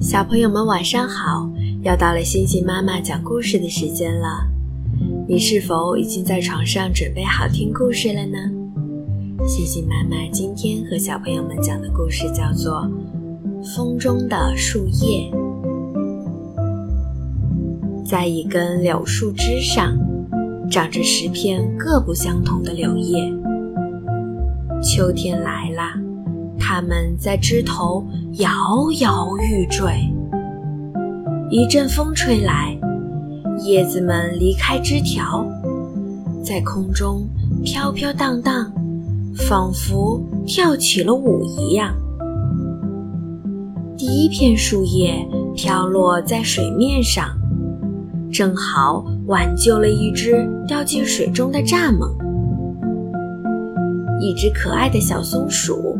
小朋友们晚上好，又到了星星妈妈讲故事的时间了。你是否已经在床上准备好听故事了呢？星星妈妈今天和小朋友们讲的故事叫做《风中的树叶》。在一根柳树枝上，长着十片各不相同的柳叶。秋天来了。它们在枝头摇摇欲坠，一阵风吹来，叶子们离开枝条，在空中飘飘荡荡，仿佛跳起了舞一样。第一片树叶飘落在水面上，正好挽救了一只掉进水中的蚱蜢。一只可爱的小松鼠。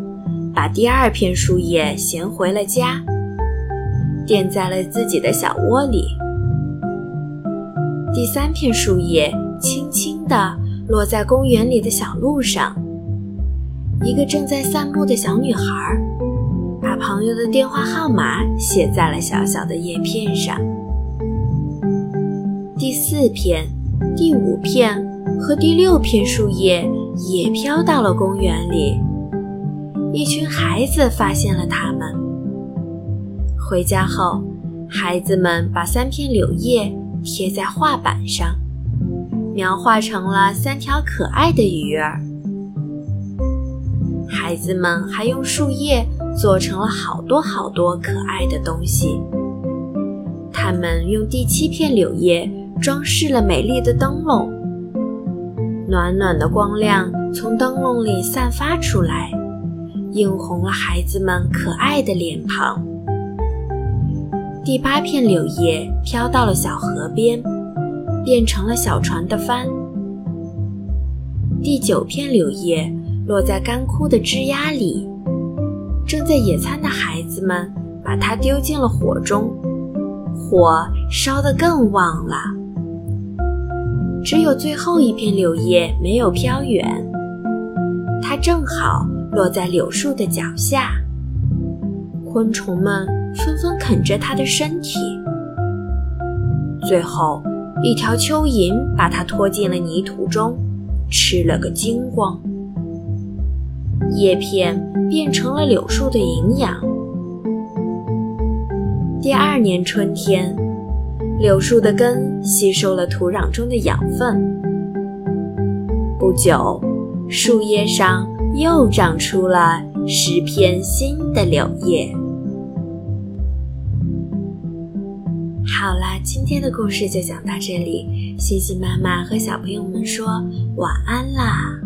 把第二片树叶衔回了家，垫在了自己的小窝里。第三片树叶轻轻地落在公园里的小路上。一个正在散步的小女孩，把朋友的电话号码写在了小小的叶片上。第四片、第五片和第六片树叶也飘到了公园里。一群孩子发现了它们。回家后，孩子们把三片柳叶贴在画板上，描画成了三条可爱的鱼儿。孩子们还用树叶做成了好多好多可爱的东西。他们用第七片柳叶装饰了美丽的灯笼，暖暖的光亮从灯笼里散发出来。映红了孩子们可爱的脸庞。第八片柳叶飘到了小河边，变成了小船的帆。第九片柳叶落在干枯的枝桠里，正在野餐的孩子们把它丢进了火中，火烧得更旺了。只有最后一片柳叶没有飘远，它正好。落在柳树的脚下，昆虫们纷纷啃着它的身体。最后，一条蚯蚓把它拖进了泥土中，吃了个精光。叶片变成了柳树的营养。第二年春天，柳树的根吸收了土壤中的养分。不久，树叶上。又长出了十片新的柳叶。好啦，今天的故事就讲到这里，星星妈妈和小朋友们说晚安啦。